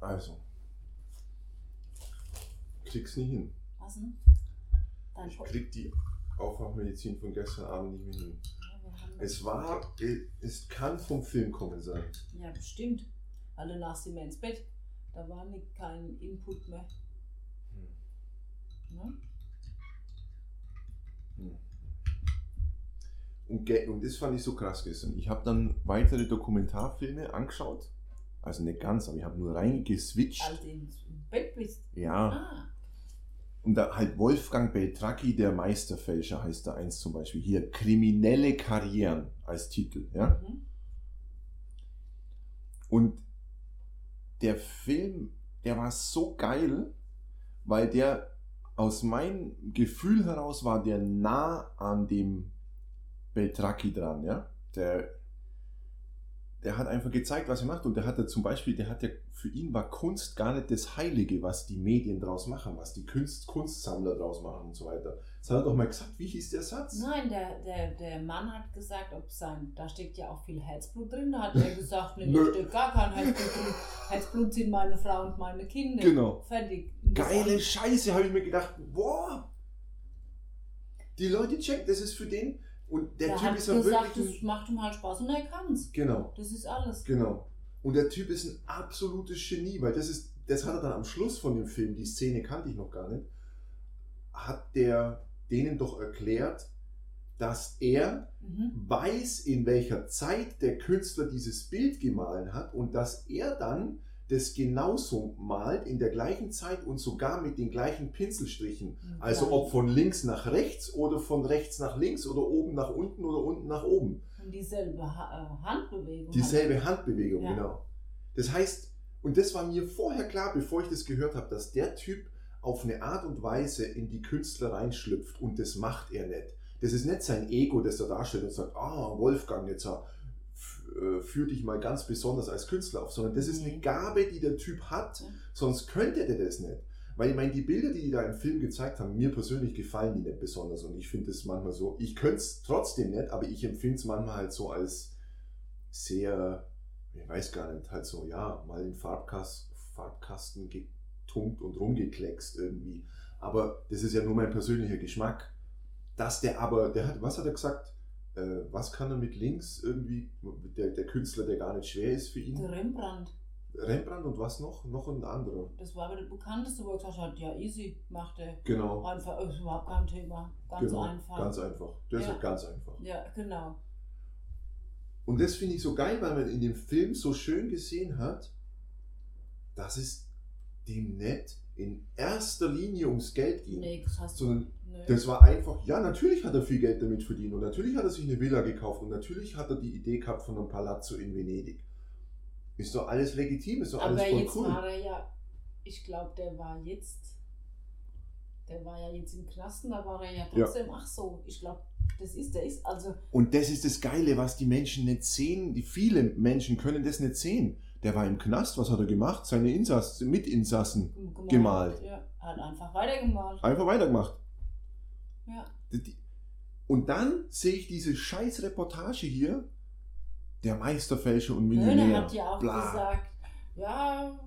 Also. Krieg's nicht hin. Was denn? Dein Ich krieg die Aufwachmedizin von gestern Abend nicht mehr hin. Ja, Es war, es kann vom Film kommen sein. Ja, bestimmt. Weil danach sind wir ins Bett. Da war nicht kein Input mehr. Ne? Und, ge- und das fand ich so krass gestern. Ich habe dann weitere Dokumentarfilme angeschaut. Also nicht ganz, aber ich habe nur reingeswitcht. Als du ins Bett bist. Ja. Ah, Und da halt Wolfgang Beltracchi, der Meisterfälscher, heißt da eins zum Beispiel. Hier, kriminelle Karrieren als Titel. Ja? mhm. Und der Film, der war so geil, weil der aus meinem Gefühl heraus war der nah an dem Beltracchi dran, ja. Der, der hat einfach gezeigt, was er macht. Und der hat ja zum Beispiel, der hat ja, für ihn war Kunst gar nicht das Heilige, was die Medien draus machen, was die Kunst, Kunstsammler draus machen und so weiter. Das hat er doch mal gesagt, wie hieß der Satz? Nein, der, der, der Mann hat gesagt, ob sein, da steckt ja auch viel Herzblut drin. Da hat er gesagt, nee, da steckt gar kein Herzblut drin. Herzblut sind meine Frau und meine Kinder. Genau. Fertig. Geile Scheiße, habe ich mir gedacht, boah. Die Leute checken, das ist für den. Und der Der Typ ist ja gesagt, wirklich. das macht ihm halt Spaß und er kann's. Ein, genau, Das ist alles. genau. Und der Typ ist ein absolutes Genie, weil das ist, das hat er dann am Schluss von dem Film, die Szene kannte ich noch gar nicht, hat der denen doch erklärt, dass er Mhm. weiß, in welcher Zeit der Künstler dieses Bild gemahlen hat und dass er dann das genauso malt in der gleichen Zeit und sogar mit den gleichen Pinselstrichen. Also ob von links nach rechts oder von rechts nach links oder oben nach unten oder unten nach oben. Und dieselbe ha äh, Handbewegung. Dieselbe Handbewegung, Ja. genau. Das heißt, und das war mir vorher klar, bevor ich das gehört habe, dass der Typ auf eine Art und Weise in die Künstler reinschlüpft und das macht er nicht. Das ist nicht sein Ego, das er darstellt und sagt, ah, Wolfgang, jetzt äh, dich mal ganz besonders als Künstler auf, sondern das ist eine Mhm. Gabe, die der Typ hat, sonst könnte der das nicht. Weil ich meine, die Bilder, die die da im Film gezeigt haben, mir persönlich gefallen die nicht besonders und ich finde es manchmal so, ich könnte es trotzdem nicht, aber ich empfinde es manchmal halt so als sehr, ich weiß gar nicht, halt so, ja, mal in Farbkas Farbkasten getunkt und rumgekleckst irgendwie. Aber das ist ja nur mein persönlicher Geschmack. Dass der aber, der hat, was hat er gesagt? Äh, was kann er mit links irgendwie, der, der Künstler, der gar nicht schwer ist für ihn? Der Rembrandt. Rembrandt und was noch? Noch ein anderer. Das war aber der bekannteste, wo er gesagt hat, ja, easy, macht er. Genau. Einfach, ist überhaupt kein Thema. Ganz genau. einfach. Ganz einfach. Das Ja. ist ganz einfach. ja, genau. Und das finde ich so geil, weil man in dem Film so schön gesehen hat, dass es dem nicht in erster Linie ums Geld ging. Nee. Sondern Nee. das war einfach, ja, natürlich hat er viel Geld damit verdient und natürlich hat er sich eine Villa gekauft und natürlich hat er die Idee gehabt von einem Palazzo in Venedig. Ist doch alles legitim, ist doch alles Aber voll jetzt cool. war er ja, ich glaube, der war jetzt, der war ja jetzt im Knasten, da war er ja trotzdem, ach so, ich glaube, das ist, der ist, also, Und das ist das Geile, was die Menschen nicht sehen. Die viele Menschen können das nicht sehen. Der war im Knast, was hat er gemacht? Seine Insass, Mitinsassen gemalt. Gemalt. Ja, hat einfach weitergemalt. einfach weitergemacht. Ja. Und dann sehe ich diese scheiß Reportage hier, der Meisterfälscher und Millionär. Nöne hat ja auch Bla. gesagt, ja,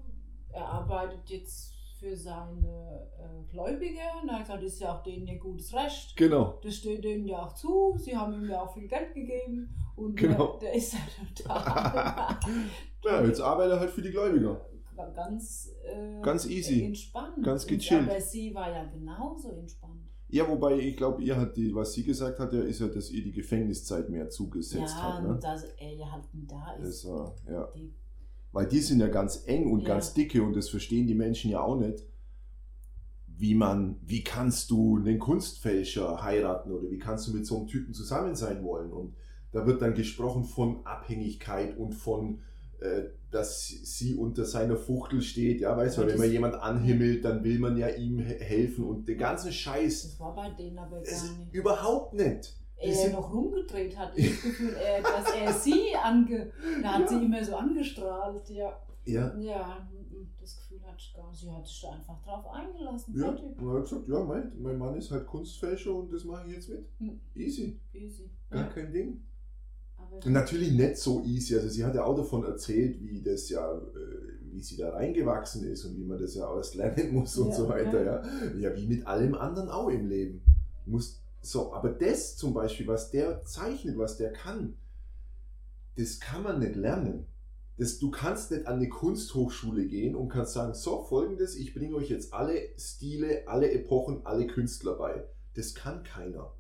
er arbeitet jetzt für seine äh, Gläubiger. Und er gesagt, das ist ja auch denen ihr gutes Recht. Genau. Das steht denen ja auch zu. Sie haben ihm ja auch viel Geld gegeben. Und Genau. der, der ist ja total Ja, jetzt arbeitet er halt für die Gläubiger. ganz, äh, Ganz easy. entspannt. Ganz Und- gechillt. Aber sie war ja genauso entspannt. Ja, wobei ich glaube, ihr hat die, was sie gesagt hat, ja, ist ja, dass ihr die Gefängniszeit mehr zugesetzt ja, hat. und Ne? dass er ja halt da ist. Das war, ja. Die, Weil die sind ja ganz eng und Ja. ganz dicke und das verstehen die Menschen ja auch nicht. Wie man, wie kannst du einen Kunstfälscher heiraten oder wie kannst du mit so einem Typen zusammen sein wollen? Und da wird dann gesprochen von Abhängigkeit und von, äh, dass sie unter seiner Fuchtel steht. Ja, weißt du, wenn man jemand anhimmelt, dann will man ja ihm he- helfen und den ganzen Scheiß. das war bei denen aber gar nicht. überhaupt nicht. Er sind- noch rumgedreht hat. Ich das Gefühl, er, dass er sie ange. Da hat Ja. sie immer so angestrahlt, ja. Ja, Ja, das Gefühl hatte ich gar nicht. Sie hat sich da einfach drauf eingelassen. ja. Fertig. Und er hat gesagt, ja, mein, mein Mann ist halt Kunstfälscher und das mache ich jetzt mit. Hm. Easy. Easy. Gar Ja, kein Ding. Natürlich nicht so easy. Also sie hat ja auch davon erzählt, wie das ja, äh, wie sie da reingewachsen ist und wie man das ja alles lernen muss und Ja, so weiter. Ja. ja, wie mit allem anderen auch im Leben. Muss, so, aber das zum Beispiel, was der zeichnet, was der kann, das kann man nicht lernen. Das, du kannst nicht an eine Kunsthochschule gehen und kannst sagen, so folgendes, ich bringe euch jetzt alle Stile, alle Epochen, alle Künstler bei. Das kann keiner.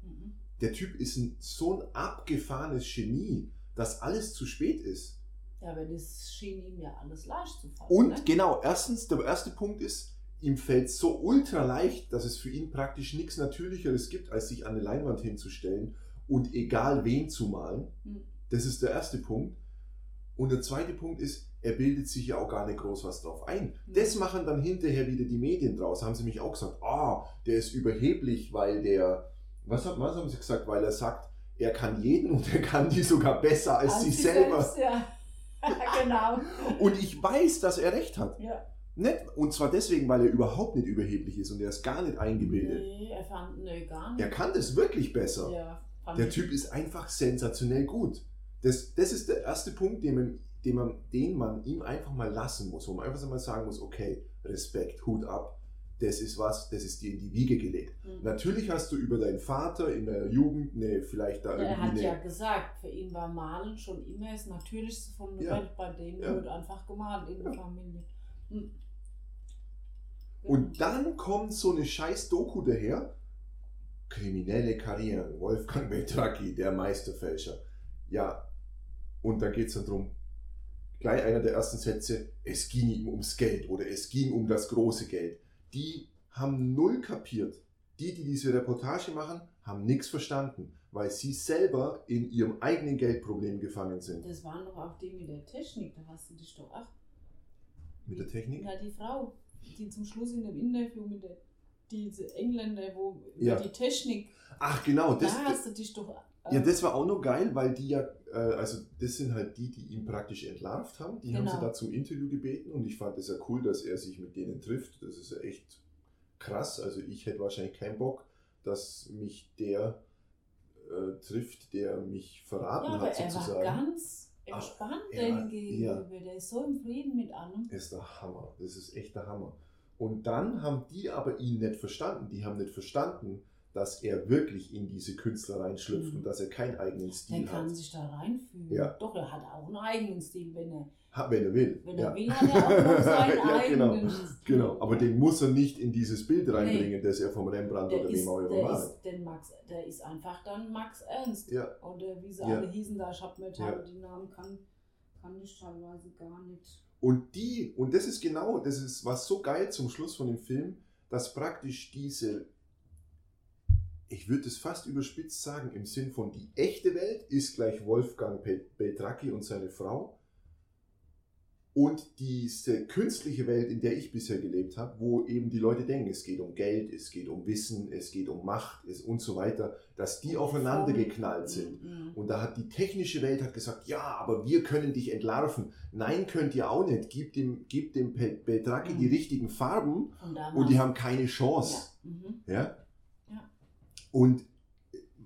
Der Typ ist ein, so ein abgefahrenes Genie, dass alles zu spät ist. Ja, aber das schien ihm ja alles leicht zu fallen. Und ne? genau, erstens, der erste Punkt ist, ihm fällt so ultra leicht, dass es für ihn praktisch nichts Natürlicheres gibt, als sich an eine Leinwand hinzustellen und egal wen zu malen. Hm. Das ist der erste Punkt. Und der zweite Punkt ist, er bildet sich ja auch gar nicht groß was drauf ein. Mhm. Das machen dann hinterher wieder die Medien draus. Haben sie mich auch gesagt, ah, der ist überheblich, weil der, was, hat, was haben sie gesagt, weil er sagt, er kann jeden und er kann die sogar besser als, sich sich selber. selbst, ja. genau. Und ich weiß, dass er recht hat. Ja. Nicht, und zwar deswegen, weil er überhaupt nicht überheblich ist und er ist gar nicht eingebildet. Nee, er fand, nee, gar nicht. Er kann das wirklich besser. Ja, Der. Typ ist einfach sensationell gut. Das, das ist der erste Punkt, den man, den, man, den man ihm einfach mal lassen muss, wo man einfach mal sagen muss, okay, Respekt, Hut ab, das ist was, das ist dir in die Wiege gelegt. Mhm. Natürlich hast du über deinen Vater in der Jugend eine, vielleicht da Ja, er hat irgendwie ja eine, gesagt, für ihn war Malen schon immer das Natürlichste von der Ja. Welt. Bei denen Ja. wird einfach gemalt in der Familie. Hm. Und dann kommt so eine scheiß Doku daher. Kriminelle Karrieren, Wolfgang Beltracchi, der Meisterfälscher. Ja, und da geht es dann drum, gleich einer der ersten Sätze, es ging ihm ums Geld oder es ging um das große Geld. Die haben null kapiert. Die, die diese Reportage machen, haben nichts verstanden, weil sie selber in ihrem eigenen Geldproblem gefangen sind. Das waren doch auch die mit der Technik, da hast du dich doch auch. Mit der Technik? Ja, die Frau, die zum Schluss in dem Interview mit der, diese Engländer, wo Ja. über die Technik, Ach genau, das, da hast du dich doch. Ja, das war auch noch geil, weil die ja, äh, also das sind halt die, die ihn praktisch entlarvt haben. Die haben Genau. sie da zum Interview gebeten und ich fand es ja cool, dass er sich mit denen trifft. Das ist ja echt krass. Also ich hätte wahrscheinlich keinen Bock, dass mich der äh, trifft, der mich verraten ja, aber hat er war sozusagen. ganz entspannt er war- denen gegenüber. Der ist so im Frieden mit allem. ist der Hammer. Das ist echt der Hammer. Und dann haben die aber ihn nicht verstanden. Die haben nicht verstanden, dass er wirklich in diese Künstler reinschlüpft Mhm. und dass er keinen eigenen Der Stil kann hat. sich da reinfühlen. Ja. Doch, er hat auch einen eigenen Stil, wenn er, Ha, Wenn er will. wenn ja. er will, hat er auch seinen Ja, genau. eigenen Stil. Genau, aber den muss er nicht in dieses Bild reinbringen, das er vom Rembrandt der oder ist, wem auch immer der, malt. ist, den Max, der ist einfach dann Max Ernst. Ja, Oder wie sie Ja. alle hießen da, ich habe mir Ja. die Namen kann, kann ich teilweise gar nicht. und die, und das ist genau, das ist was so geil zum Schluss von dem Film, dass praktisch diese, ich würde es fast überspitzt sagen, im Sinn von die echte Welt ist gleich Wolfgang Beltracchi und seine Frau. Und diese künstliche Welt, in der ich bisher gelebt habe, wo eben die Leute denken, es geht um Geld, es geht um Wissen, es geht um Macht es und so weiter, dass die aufeinander geknallt sind. Mhm. Und da hat die technische Welt hat gesagt, ja, aber wir können dich entlarven. Nein, könnt ihr auch nicht. Gib dem, gib dem Pe- Beltracchi Mhm. die richtigen Farben Und, und die haben keine Chance. ja. Mhm. Ja. Und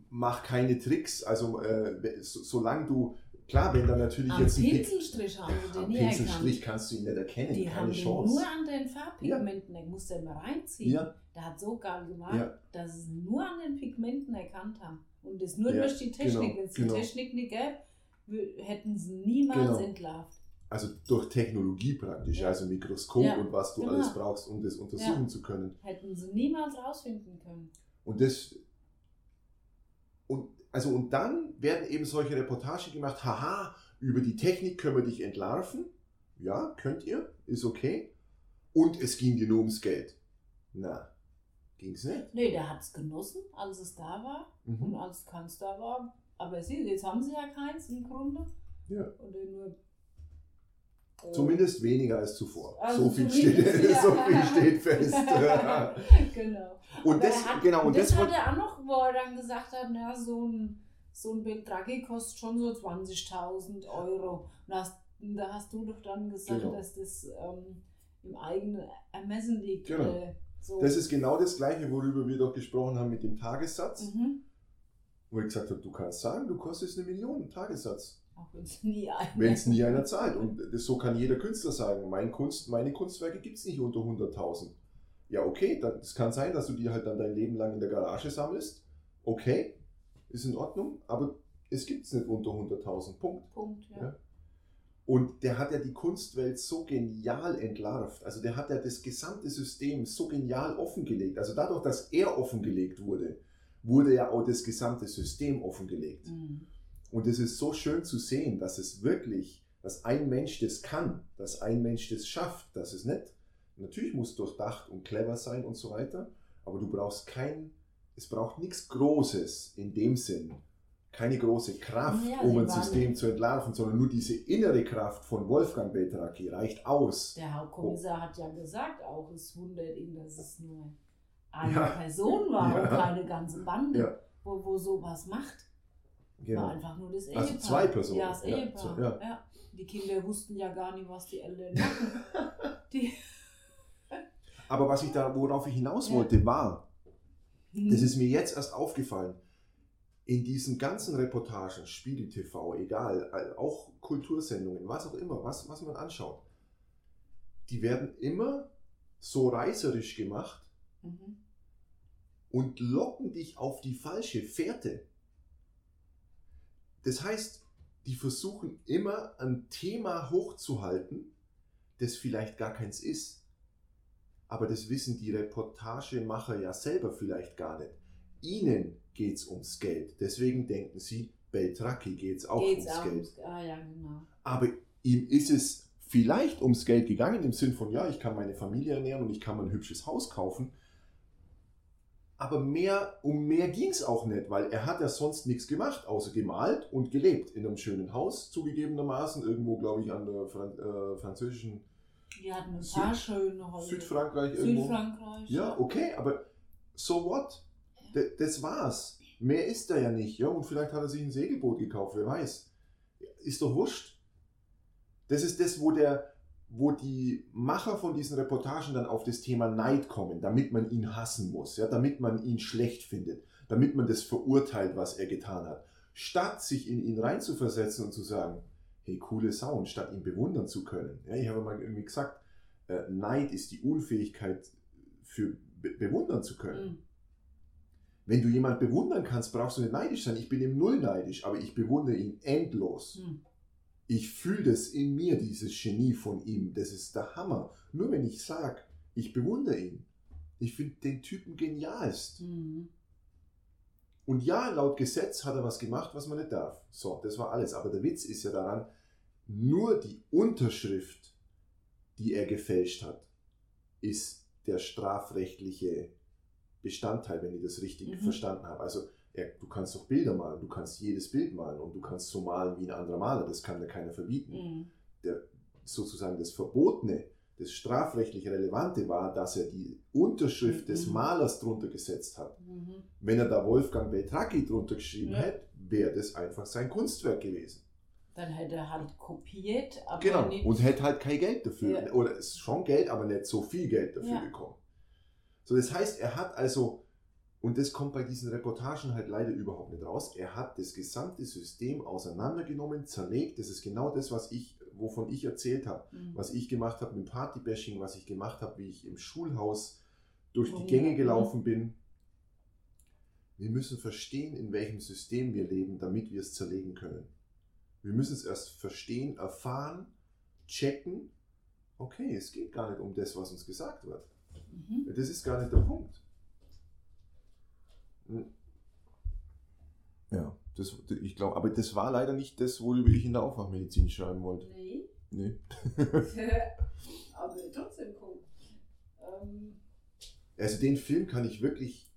mach keine Tricks. Also äh, so, solange du, klar, wenn da natürlich Am jetzt ein Pinselstrich haben am den Pinselstrich erkannt. kannst du ihn nicht erkennen, Die keine haben den Chance. nur an den Farbpigmenten, der musste mal reinziehen. Ja. Der hat so geil gemacht, Ja. dass sie es nur an den Pigmenten erkannt haben. Und das nur Ja, durch die Technik. genau, Wenn es die genau. Technik nicht gäbe, hätten sie niemals Genau. entlarvt. Also durch Technologie praktisch, Ja. also Mikroskop Ja, und was du genau. alles brauchst, um das untersuchen zu können. Hätten sie niemals rausfinden können. Und das und also und dann werden eben solche Reportagen gemacht, haha, über die Technik können wir dich entlarven. Ja, könnt ihr, ist okay. Und es ging dir nur ums Geld. Na, ging's nicht. Nee, der hat es genossen, als es da war und Mhm. als keins da war. Aber sie, jetzt haben sie ja keins im Grunde. Ja. Oder nur. Äh, Zumindest weniger als zuvor. Also so, viel steht, ja. so viel steht fest. genau. und Aber das, hat, genau, und und das, das, hat er auch noch, wo er dann gesagt hat, na, so ein, so ein Beltraggi kostet schon so 20.000 Euro. Und hast, und da hast du doch dann gesagt, Genau. dass das ähm, im eigenen Ermessen liegt. Genau. Äh, so. das ist genau das Gleiche, worüber wir doch gesprochen haben mit dem Tagessatz. mhm. Wo ich gesagt habe, du kannst sagen, du kostest eine Million Tagessatz. Auch wenn es nie einer. Wenn es nie einer zahlt. Und das, so kann jeder Künstler sagen, mein Kunst, meine Kunstwerke gibt es nicht unter 100.000. Ja, okay, es kann sein, dass du die halt dann dein Leben lang in der Garage sammelst. Okay, ist in Ordnung, aber es gibt es nicht unter 100.000. Punkt. Punkt, ja. ja. Und der hat ja die Kunstwelt so genial entlarvt. Also der hat ja das gesamte System so genial offengelegt. Also dadurch, dass er offengelegt wurde, wurde ja auch das gesamte System offengelegt. Mhm. Und es ist so schön zu sehen, dass es wirklich, dass ein Mensch das kann, dass ein Mensch das schafft, dass es nicht. Natürlich muss durchdacht und clever sein und so weiter, aber du brauchst kein, es braucht nichts Großes in dem Sinn, keine große Kraft, ja, um ein System zu entlarven, sondern nur diese innere Kraft von Wolfgang Beltracchi reicht aus. Der Hauptkommissar oh. hat ja gesagt auch, es wundert ihn, dass es nur eine ja. Person war ja. und keine ganze Bande, wo, wo sowas macht. Genau. War einfach nur das also Ehepaar. Also zwei Personen. Ja, das Ehepaar. Ja. Die Kinder wussten ja gar nicht, was die Eltern machen. die Aber was ich da, worauf ich hinaus wollte, war, mhm. das ist mir jetzt erst aufgefallen, in diesen ganzen Reportagen, Spiegel TV, egal, auch Kultursendungen, was auch immer, was, was man anschaut, die werden immer so reißerisch gemacht mhm. und locken dich auf die falsche Fährte. Das heißt, die versuchen immer ein Thema hochzuhalten, das vielleicht gar keins ist. Aber das wissen die Reportagemacher ja selber vielleicht gar nicht. Ihnen geht es ums Geld. Deswegen denken sie, Beltracchi geht es auch geht's ums auch Geld. Ums, ah, ja, genau. Aber ihm ist es vielleicht ums Geld gegangen, im Sinn von, ja, ich kann meine Familie ernähren und ich kann mir ein hübsches Haus kaufen. Aber mehr, um mehr ging es auch nicht, weil er hat ja sonst nichts gemacht, außer gemalt und gelebt in einem schönen Haus, zugegebenermaßen, irgendwo, glaube ich, an der Fran äh, französischen Wir hatten ein paar schöne Häuser. Südfrankreich irgendwo. Südfrankreich. Ja, okay, aber so what? D das war's. Mehr ist er ja nicht. Ja, und vielleicht hat er sich ein Segelboot gekauft, wer weiß. Ist doch wurscht. Das ist das, wo der, wo die Macher von diesen Reportagen dann auf das Thema Neid kommen, damit man ihn hassen muss, ja, damit man ihn schlecht findet, damit man das verurteilt, was er getan hat. Statt sich in ihn reinzuversetzen und zu sagen, hey, coole Sau, und statt ihn bewundern zu können. Ja, ich habe mal irgendwie gesagt, äh, Neid ist die Unfähigkeit für be bewundern zu können. Mhm. Wenn du jemanden bewundern kannst, brauchst du nicht neidisch sein. Ich bin ihm null neidisch, aber ich bewundere ihn endlos. Hm. Ich fühle das in mir, dieses Genie von ihm. Das ist der Hammer. Nur wenn ich sage, ich bewundere ihn. Ich finde den Typen genialst. Mhm. Und ja, laut Gesetz hat er was gemacht, was man nicht darf. So, das war alles. Aber der Witz ist ja daran, nur die Unterschrift, die er gefälscht hat, ist der strafrechtliche Bestandteil, wenn ich das richtig mhm. verstanden habe. Also ja, du kannst doch Bilder malen, du kannst jedes Bild malen und du kannst so malen wie ein anderer Maler, das kann dir keiner verbieten. Mhm. Der, sozusagen das Verbotene, das strafrechtlich Relevante war, dass er die Unterschrift mhm. des Malers drunter gesetzt hat. Mhm. Wenn er da Wolfgang Beltracchi drunter geschrieben ja. hätte, wäre das einfach sein Kunstwerk gewesen. Dann hätte er halt kopiert, aber genau. Nicht und hätte halt kein Geld dafür, ja. oder schon Geld, aber nicht so viel Geld dafür ja. bekommen. So, das heißt, er hat also, und das kommt bei diesen Reportagen halt leider überhaupt nicht raus, er hat das gesamte System auseinandergenommen, zerlegt. Das ist genau das, was ich, wovon ich erzählt habe, mhm. was ich gemacht habe mit Partybashing, was ich gemacht habe, wie ich im Schulhaus durch die oh, Gänge gelaufen bin. Wir müssen verstehen, in welchem System wir leben, damit wir es zerlegen können. Wir müssen es erst verstehen, erfahren, checken. Okay, es geht gar nicht um das, was uns gesagt wird. Mhm. Das ist gar nicht der Punkt. Hm. Ja, das, ich glaube, aber das war leider nicht das, worüber ich in der Aufwachmedizin schreiben wollte. Nee. Nee. aber trotzdem cool. Ähm. Also den Film kann ich wirklich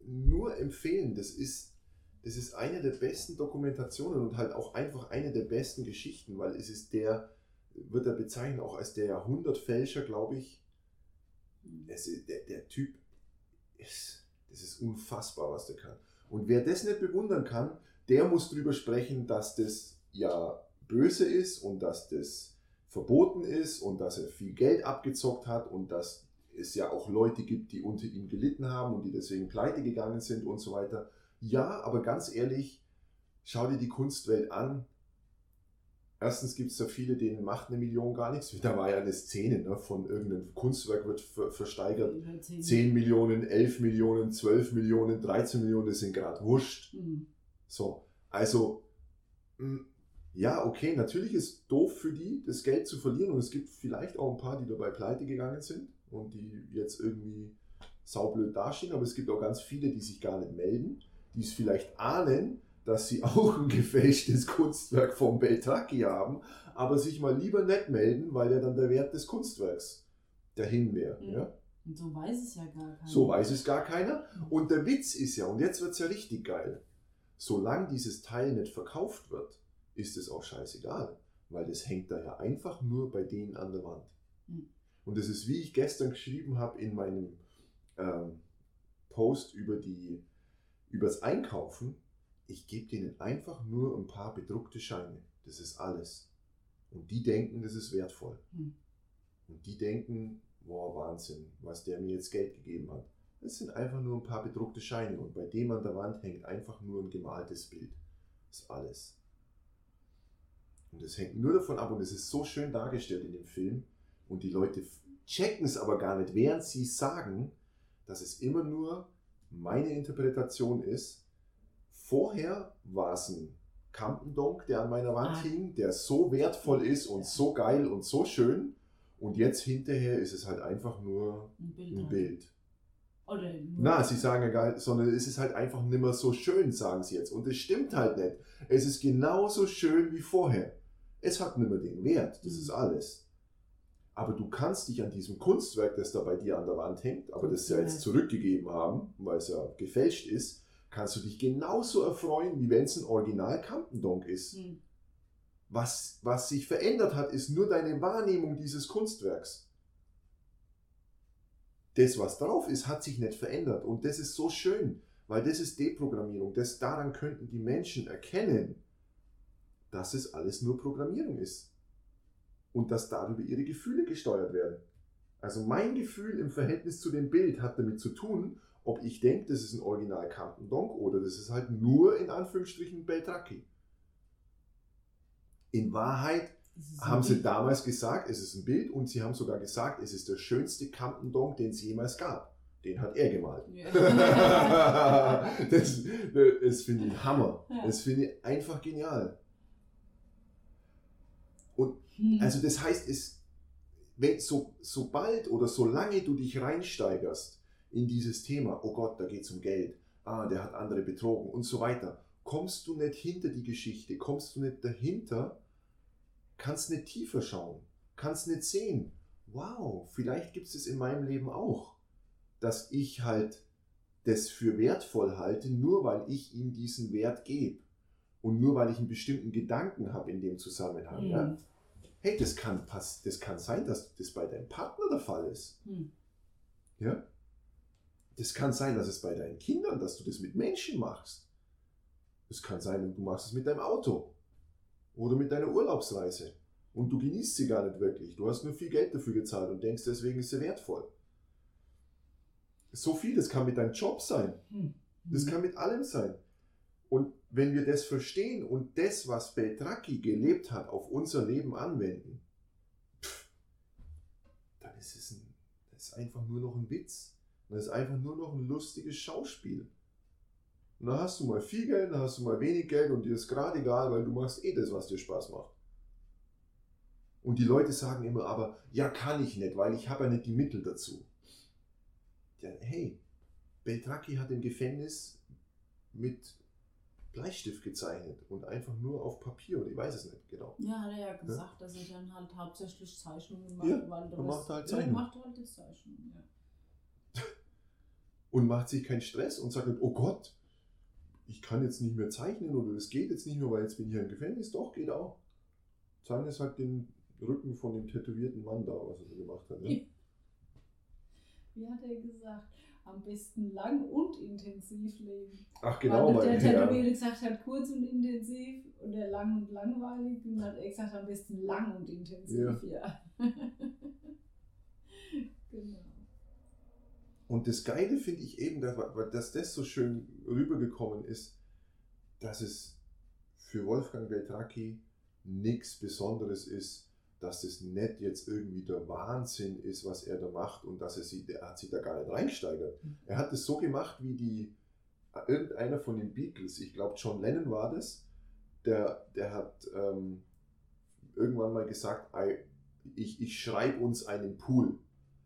nur empfehlen. Das ist, das ist eine der besten Dokumentationen und halt auch einfach eine der besten Geschichten, weil es ist der, wird er bezeichnet auch als der Jahrhundertfälscher, glaube ich, es, der, der Typ ist, das ist unfassbar, was der kann. Und wer das nicht bewundern kann, der muss darüber sprechen, dass das ja böse ist und dass das verboten ist und dass er viel Geld abgezockt hat und dass es ja auch Leute gibt, die unter ihm gelitten haben und die deswegen pleite gegangen sind und so weiter. Ja, aber ganz ehrlich, schau dir die Kunstwelt an. Erstens gibt es da viele, denen macht eine Million gar nichts. Da war ja eine Szene ne, von irgendeinem Kunstwerk wird ver versteigert. 10 Millionen, 11 Millionen, 12 Millionen, 13 Millionen, das sind gerade wurscht. Mhm. So, also, hm, ja, okay, natürlich ist doof für die, das Geld zu verlieren. Und es gibt vielleicht auch ein paar, die dabei pleite gegangen sind und die jetzt irgendwie saublöd dastehen. Aber es gibt auch ganz viele, die sich gar nicht melden, die es vielleicht ahnen, dass sie auch ein gefälschtes Kunstwerk vom Beltraki haben, aber sich mal lieber nicht melden, weil ja dann der Wert des Kunstwerks dahin wäre. Mhm. Ja? Und so weiß es ja gar keiner. So weiß es gar keiner. Und der Witz ist ja, und jetzt wird es ja richtig geil, solange dieses Teil nicht verkauft wird, ist es auch scheißegal, weil das hängt da ja einfach nur bei denen an der Wand. Mhm. Und das ist, wie ich gestern geschrieben habe in meinem ähm, Post über die übers Einkaufen, ich gebe denen einfach nur ein paar bedruckte Scheine. Das ist alles. Und die denken, das ist wertvoll. Mhm. Und die denken, boah, Wahnsinn, was der mir jetzt Geld gegeben hat. Das sind einfach nur ein paar bedruckte Scheine. Und bei dem an der Wand hängt einfach nur ein gemaltes Bild. Das ist alles. Und das hängt nur davon ab und es ist so schön dargestellt in dem Film. Und die Leute checken es aber gar nicht, während sie sagen, dass es immer nur meine Interpretation ist. Vorher war es ein Kampendonk, der an meiner Wand ah. hing, der so wertvoll ist und so geil und so schön. Und jetzt hinterher ist es halt einfach nur ein Bild. Ein Bild. Oder Na, sie sagen ja gar sondern es ist halt einfach nicht mehr so schön, sagen sie jetzt. Und es stimmt halt nicht. Es ist genauso schön wie vorher. Es hat nicht mehr den Wert, das mhm. ist alles. Aber du kannst dich an diesem Kunstwerk, das da bei dir an der Wand hängt, aber das sie ja jetzt zurückgegeben haben, weil es ja gefälscht ist, kannst du dich genauso erfreuen, wie wenn es ein Original Campendonk ist. Mhm. Was, was sich verändert hat, ist nur deine Wahrnehmung dieses Kunstwerks. Das, was drauf ist, hat sich nicht verändert. Und das ist so schön, weil das ist Deprogrammierung. Das, daran könnten die Menschen erkennen, dass es alles nur Programmierung ist. Und dass darüber ihre Gefühle gesteuert werden. Also mein Gefühl im Verhältnis zu dem Bild hat damit zu tun, ob ich denke, das ist ein Original Campendonk oder das ist halt nur in Anführungsstrichen Beltraki. In Wahrheit haben sie damals gesagt, es ist ein Bild und sie haben sogar gesagt, es ist der schönste Campendonk, den es jemals gab. Den hat er gemalt. Ja. das, das finde ich Hammer. Das finde ich einfach genial. Und hm. also das heißt, es, wenn, so, sobald oder solange du dich reinsteigerst in dieses Thema, oh Gott, da geht es um Geld, ah, der hat andere betrogen und so weiter, kommst du nicht hinter die Geschichte, kommst du nicht dahinter, kannst nicht tiefer schauen, kannst nicht sehen, wow, vielleicht gibt es in meinem Leben auch, dass ich halt das für wertvoll halte, nur weil ich ihm diesen Wert gebe. Und nur weil ich einen bestimmten Gedanken habe in dem Zusammenhang. Mhm. Ja? Hey, das kann, pass das kann sein, dass das bei deinem Partner der Fall ist. Mhm. Ja? Das kann sein, dass es bei deinen Kindern, dass du das mit Menschen machst. Es kann sein, du machst es mit deinem Auto oder mit deiner Urlaubsreise und du genießt sie gar nicht wirklich. Du hast nur viel Geld dafür gezahlt und denkst, deswegen ist sie wertvoll. So viel, das kann mit deinem Job sein. Hm. Das kann mit allem sein. Und wenn wir das verstehen und das, was Beltraki gelebt hat, auf unser Leben anwenden, pff, dann ist es ein, ist einfach nur noch ein Witz. Das ist einfach nur noch ein lustiges Schauspiel. Und dann hast du mal viel Geld, dann hast du mal wenig Geld und dir ist gerade egal, weil du machst eh das, was dir Spaß macht. Und die Leute sagen immer, aber ja, kann ich nicht, weil ich habe ja nicht die Mittel dazu. Ja, hey, Beltraki hat im Gefängnis mit Bleistift gezeichnet und einfach nur auf Papier und ich weiß es nicht genau. Ja, hat er ja gesagt, ja? dass er dann halt hauptsächlich Zeichnungen macht. Ja, weil er macht halt Zeichnungen. macht halt die Zeichnungen, ja. Und macht sich keinen Stress und sagt, oh Gott, ich kann jetzt nicht mehr zeichnen oder es geht jetzt nicht mehr, weil jetzt bin ich hier im Gefängnis. Doch, geht auch. Zeichnen ist halt den Rücken von dem tätowierten Mann da, was er so gemacht hat. Ja? Wie hat er gesagt? am besten lang und intensiv leben. Ach genau, weil der Tätowierer ja. gesagt hat, kurz und intensiv und der lang und langweilig und hat er gesagt, am besten lang und intensiv, ja. ja. genau. Und das Geile finde ich eben, dass, dass das so schön rübergekommen ist, dass es für Wolfgang Beltracchi nichts Besonderes ist, dass es nicht jetzt irgendwie der Wahnsinn ist, was er da macht und dass er sich, er hat sich da gar nicht reingesteigert. Mhm. Er hat es so gemacht, wie die irgendeiner von den Beatles, ich glaube John Lennon war das, der, der hat ähm, irgendwann mal gesagt, ich, ich schreibe uns einen Pool.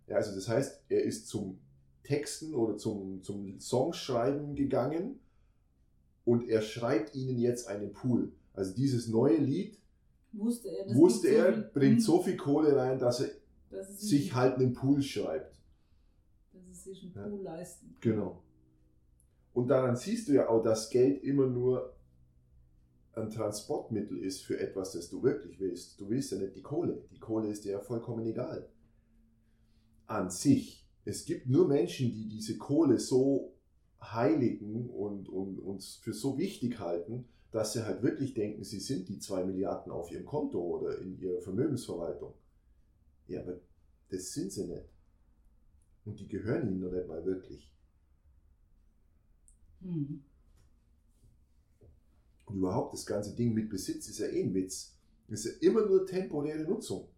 Ja, also das heißt, er ist zum Texten oder zum, zum Songschreiben gegangen und er schreibt ihnen jetzt einen Pool. Also dieses neue Lied wusste er, wusste er so bringt so viel Kohle rein, dass er dass sich halt einen Pool schreibt. Dass es sich einen Pool ja. leisten kann. Genau. Und daran siehst du ja auch, dass Geld immer nur ein Transportmittel ist für etwas, das du wirklich willst. Du willst ja nicht die Kohle. Die Kohle ist dir ja vollkommen egal. An sich. Es gibt nur Menschen, die diese Kohle so heiligen und, und, und für so wichtig halten, dass sie halt wirklich denken, sie sind die zwei Milliarden auf ihrem Konto oder in ihrer Vermögensverwaltung. Ja, aber das sind sie nicht. Und die gehören ihnen noch nicht mal wirklich. Hm. Und überhaupt das ganze Ding mit Besitz ist ja eh ein Witz. Es ist ja immer nur temporäre Nutzung.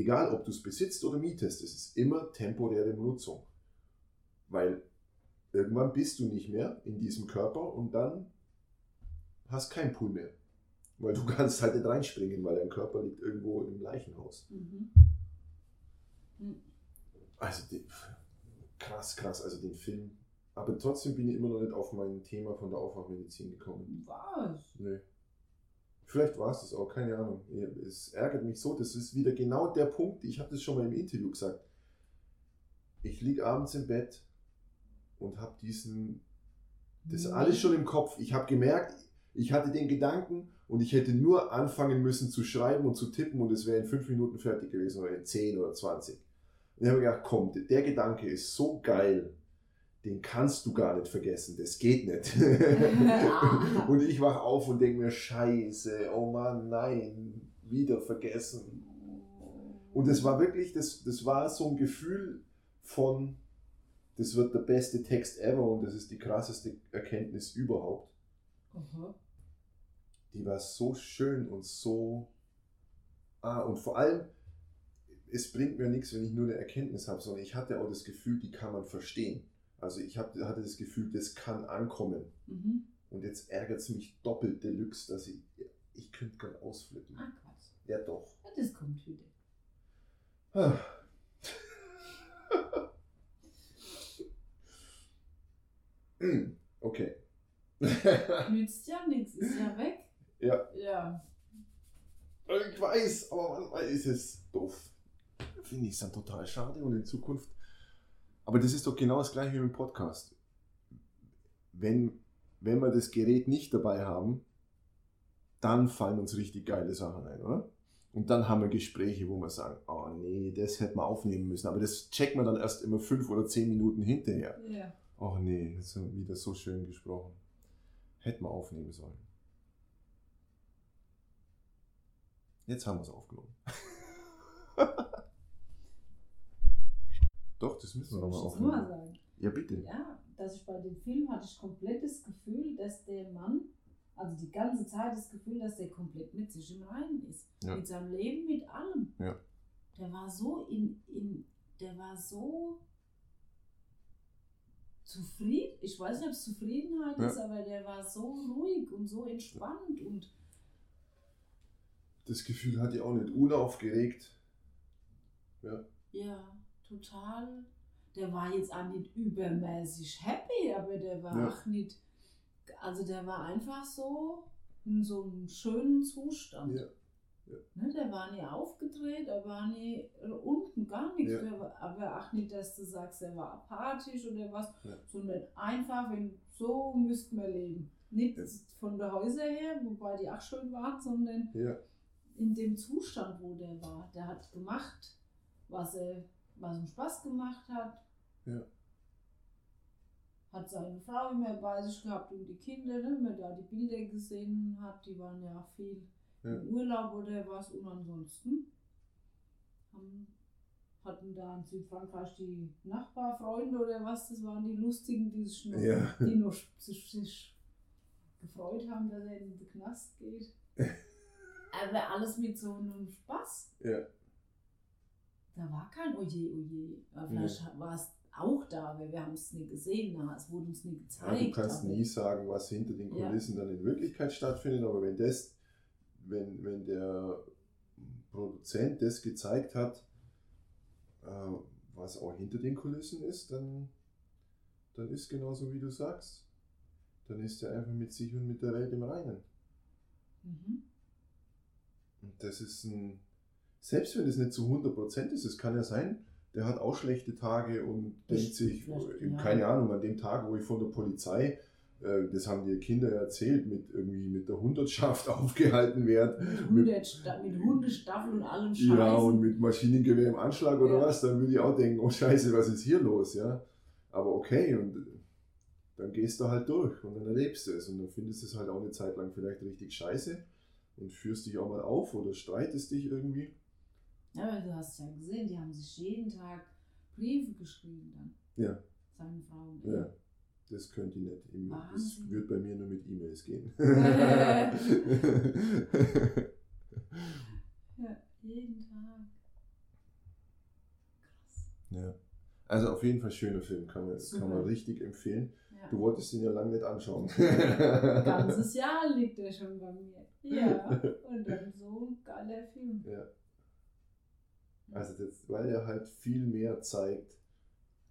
Egal, ob du es besitzt oder mietest, es ist immer temporäre Nutzung. Weil irgendwann bist du nicht mehr in diesem Körper und dann hast keinen Pool mehr. Weil du kannst halt nicht reinspringen, weil dein Körper liegt irgendwo im Leichenhaus. Mhm. Mhm. Also die, krass, krass, also den Film. Aber trotzdem bin ich immer noch nicht auf mein Thema von der Aufwachmedizin gekommen. Was? Nee. Vielleicht war es das auch, keine Ahnung. Es ärgert mich so, das ist wieder genau der Punkt, ich habe das schon mal im Interview gesagt. Ich liege abends im Bett und habe diesen, das mhm. alles schon im Kopf. Ich habe gemerkt, ich hatte den Gedanken und ich hätte nur anfangen müssen zu schreiben und zu tippen und es wäre in fünf Minuten fertig gewesen oder in zehn oder zwanzig. Und ich habe gedacht, komm, der Gedanke ist so geil, den kannst du gar nicht vergessen, das geht nicht. und ich wach auf und denke mir, scheiße, oh Mann, nein, wieder vergessen. Und das war wirklich, das, das war so ein Gefühl von, das wird der beste Text ever und das ist die krasseste Erkenntnis überhaupt. Aha. Die war so schön und so. Ah, und vor allem, es bringt mir nichts, wenn ich nur eine Erkenntnis habe, sondern ich hatte auch das Gefühl, die kann man verstehen. Also ich hab, hatte das Gefühl, das kann ankommen. Mhm. Und jetzt ärgert es mich doppelt deluxe, dass ich, ich könnte gerade ausflippen. Ah, Quatsch. Ja, doch. Ja, das kommt wieder. okay. Nützt ja nichts, ist ja weg. Ja. Ja. Ich weiß, aber manchmal ist es doof. Finde ich es dann total schade und in Zukunft. Aber das ist doch genau das gleiche wie im Podcast. Wenn, wenn wir das Gerät nicht dabei haben, dann fallen uns richtig geile Sachen ein, oder? Und dann haben wir Gespräche, wo wir sagen, oh nee, das hätten wir aufnehmen müssen. Aber das checken wir dann erst immer fünf oder zehn Minuten hinterher. Ja. Oh nee, das ist wieder so schön gesprochen. Hätten wir aufnehmen sollen. Jetzt haben wir es aufgenommen. Doch, das müssen wir nochmal aufnehmen. Mal sagen. Ja, bitte. Ja, dass ich bei dem Film hatte ich komplett das Gefühl, dass der Mann, also die ganze Zeit das Gefühl, dass der komplett mit sich im Reinen ist. Ja. Mit seinem Leben, mit allem. Ja. Der war so in, in der war so zufrieden, ich weiß nicht, ob es Zufriedenheit ja. ist, aber der war so ruhig und so entspannt und. Das Gefühl hat die auch nicht unaufgeregt. Ja. Ja, total. Der war jetzt auch nicht übermäßig happy, aber der war ja. auch nicht. Also der war einfach so in so einem schönen Zustand. Ja. Ja. Ne, der war nie aufgedreht, er war nie äh, unten, gar nichts. Ja. War, aber auch nicht, dass du sagst, er war apathisch oder was, ja. sondern einfach, wenn so müssten wir leben. Nicht von der Häuser her, wobei die auch schön waren, sondern in dem Zustand, wo der war. Der hat gemacht, was, er, was ihm Spaß gemacht hat. Hat seine Frau immer bei sich gehabt und die Kinder, ne, wenn man da die Bilder gesehen hat, die waren ja viel ja. im Urlaub oder was und ansonsten haben, hatten da in Südfrankreich die Nachbarfreunde oder was, das waren die Lustigen, die sich noch, Ja. die noch sich, sich gefreut haben, dass er in den Knast geht. Aber alles mit so einem Spaß. Ja. Da war kein Oje, Oje. Vielleicht war es auch da, aber wir haben es nie gesehen. na, Es wurde uns nie Ja, gezeigt. du kannst nie sagen, was hinter den Ja. Kulissen dann in Wirklichkeit stattfindet, aber wenn das, wenn, wenn der Produzent das gezeigt hat, äh, was auch hinter den Kulissen ist, dann, dann ist genauso wie du sagst. Dann ist er einfach mit sich und mit der Welt im Reinen. Mhm. Und das ist ein, selbst wenn es nicht zu 100% ist, es kann ja sein, der hat auch schlechte Tage und denkt sich, äh, ja. keine Ahnung, an dem Tag, wo ich von der Polizei, äh, das haben die Kinder erzählt, mit irgendwie mit der Hundertschaft aufgehalten werde. Mit, Sta- mit Hundestaffel und allem Scheiß. Ja, und mit Maschinengewehr im Anschlag oder Ja. was, dann würde ich auch denken, oh Scheiße, was ist hier los, ja. Aber okay, und äh, dann gehst du halt durch und dann erlebst du es und dann findest du es halt auch eine Zeit lang vielleicht richtig scheiße und führst dich auch mal auf oder streitest dich irgendwie. Ja, aber du hast ja gesehen, die haben sich jeden Tag Briefe geschrieben dann. Ja. Seine Frau Ja, das könnte ich nicht. Das wird bei mir nur mit E-Mails gehen. Ja, jeden Tag. Krass. ja. Also auf jeden Fall schöner Film, kann man, kann man richtig empfehlen. Ja. Du wolltest ihn ja lange nicht anschauen. Ganzes Jahr liegt er schon bei mir. Ja, und dann so ein geiler Film. Ja. Also das, weil er halt viel mehr zeigt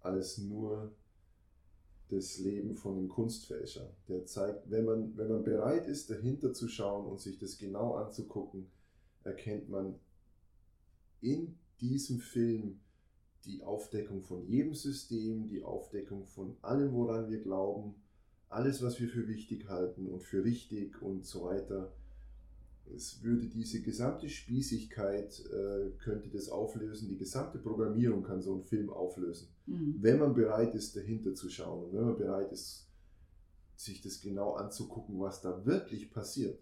als nur das Leben von einem Kunstfälscher. Der zeigt, wenn man, wenn man bereit ist, dahinter zu schauen und sich das genau anzugucken, erkennt man in diesem Film die Aufdeckung von jedem System, die Aufdeckung von allem, woran wir glauben, alles, was wir für wichtig halten und für richtig und so weiter. Es würde diese gesamte Spießigkeit, äh, könnte das auflösen, die gesamte Programmierung kann so ein Film auflösen. Mhm. Wenn man bereit ist, dahinter zu schauen und wenn man bereit ist, sich das genau anzugucken, was da wirklich passiert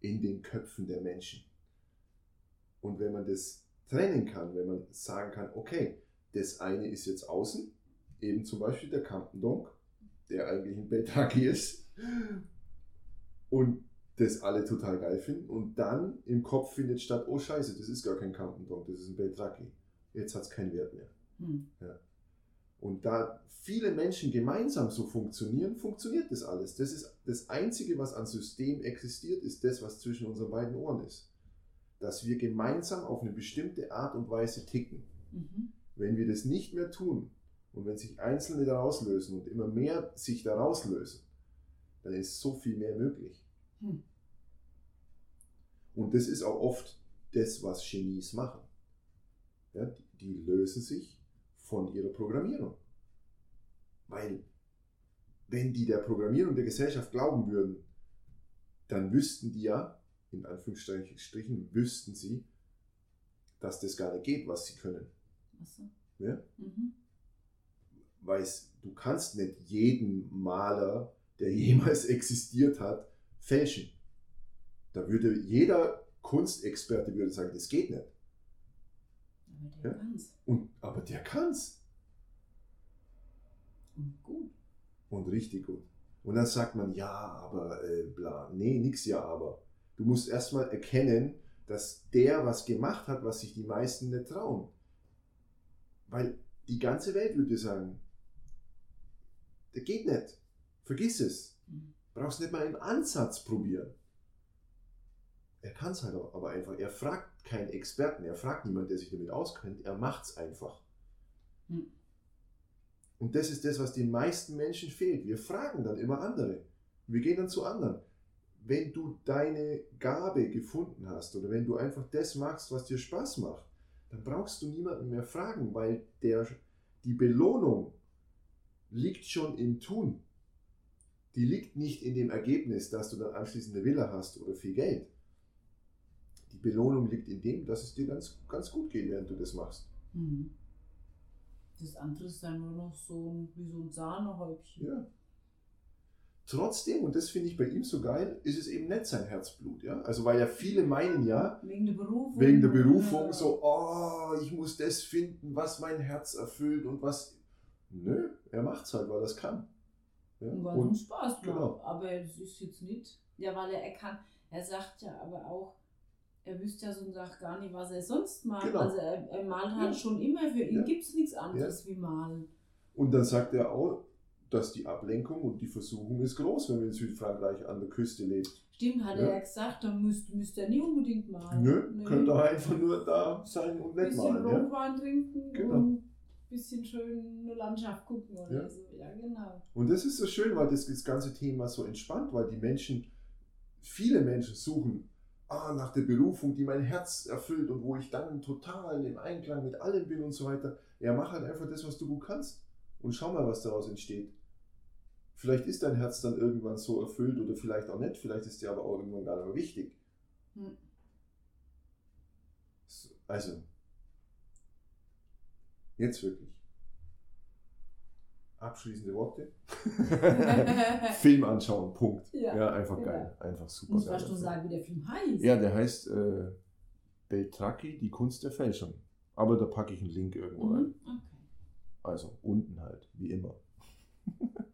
in den Köpfen der Menschen. Und wenn man das trennen kann, wenn man sagen kann, okay, das eine ist jetzt außen, eben zum Beispiel der Campendonk, der eigentlich ein Beltraki ist, und das alle total geil finden, und dann im Kopf findet statt, oh scheiße, das ist gar kein Campendonk, das ist ein Beltraki. Jetzt hat es keinen Wert mehr. Hm. Und da viele Menschen gemeinsam so funktionieren, funktioniert das alles. Das ist das Einzige, was an System existiert, ist das, was zwischen unseren beiden Ohren ist. Dass wir gemeinsam auf eine bestimmte Art und Weise ticken. Mhm. Wenn wir das nicht mehr tun und wenn sich Einzelne daraus lösen und immer mehr sich daraus lösen, dann ist so viel mehr möglich. Hm. Und das ist auch oft das, was Genies machen. Ja, die, die lösen sich von ihrer Programmierung. Weil, wenn die der Programmierung der Gesellschaft glauben würden, dann wüssten die ja, in Anführungsstrichen, wüssten sie, dass das gar nicht geht, was sie können. Achso. Ja? Mhm. Weil es- du kannst nicht jeden Maler, der jemals existiert hat, fälschen. Da würde jeder Kunstexperte würde sagen, das geht nicht. Aber der Ja. kann's. Und, aber der kann's. Und gut. Und richtig gut. Und dann sagt man, ja, aber äh, bla. Nee, nix ja, aber. Du musst erstmal erkennen, dass der was gemacht hat, was sich die meisten nicht trauen. Weil die ganze Welt würde sagen, das geht nicht. Vergiss es. Mhm. Brauchst nicht mal im Ansatz probieren. Er kann es halt aber einfach. Er fragt keinen Experten, er fragt niemanden, der sich damit auskennt, er macht es einfach. Hm. Und das ist das, was den meisten Menschen fehlt. Wir fragen dann immer andere. Wir gehen dann zu anderen. Wenn du deine Gabe gefunden hast oder wenn du einfach das machst, was dir Spaß macht, dann brauchst du niemanden mehr fragen, weil der, die Belohnung liegt schon im Tun. Die liegt nicht in dem Ergebnis, dass du dann anschließend eine Villa hast oder viel Geld. Die Belohnung liegt in dem, dass es dir ganz, ganz gut geht, während du das machst. Mhm. Das andere ist dann nur noch so ein, wie so ein Sahnehäubchen. Ja. trotzdem, und das finde ich bei ihm so geil, ist es eben nicht sein Herzblut. Ja? Also weil ja viele meinen ja, Wegen der Berufung. wegen der Berufung Ja. so, oh, ich muss das finden, was mein Herz erfüllt und was. Nö, er macht es halt, weil er es kann. Ja? Und weil es Spaß macht. genau. Aber es ist jetzt nicht. Ja, weil er, er kann. Er sagt ja aber auch, er wüsste ja so eine Sache gar nicht, was er sonst mag. Genau. Also er, er malt halt Ja. schon immer. Für ihn Ja. gibt es nichts anderes wie malen. und dann sagt er auch, dass die Ablenkung und die Versuchung ist groß, wenn man in Südfrankreich an der Küste lebt. Stimmt, hat Ja. er ja gesagt, dann müsste müsst er nie unbedingt malen. Nö, könnt ihr einfach nur da sein und Ein nicht bisschen malen. Ja? Rotwein trinken Genau. und ein bisschen schön eine Landschaft gucken oder Ja. so. Ja, genau. Und das ist so schön, weil das, das ganze Thema so entspannt, weil die Menschen, viele Menschen suchen ah, nach der Berufung, die mein Herz erfüllt und wo ich dann total im Einklang mit allem bin und so weiter. Ja, mach halt einfach das, was du gut kannst und schau mal, was daraus entsteht. Vielleicht ist dein Herz dann irgendwann so erfüllt oder vielleicht auch nicht, vielleicht ist dir aber auch irgendwann gar nicht mehr wichtig. Hm. So, Also, jetzt wirklich. Abschließende Worte. Film anschauen, Punkt. Ja, Ja, einfach genau. geil. Einfach super Muss fast nur sagen, wie der Film heißt. Ja, der heißt äh, Beltracchi, die Kunst der Fälschung. Aber da packe ich einen Link irgendwo rein. Mhm. Okay. Also unten halt, wie immer.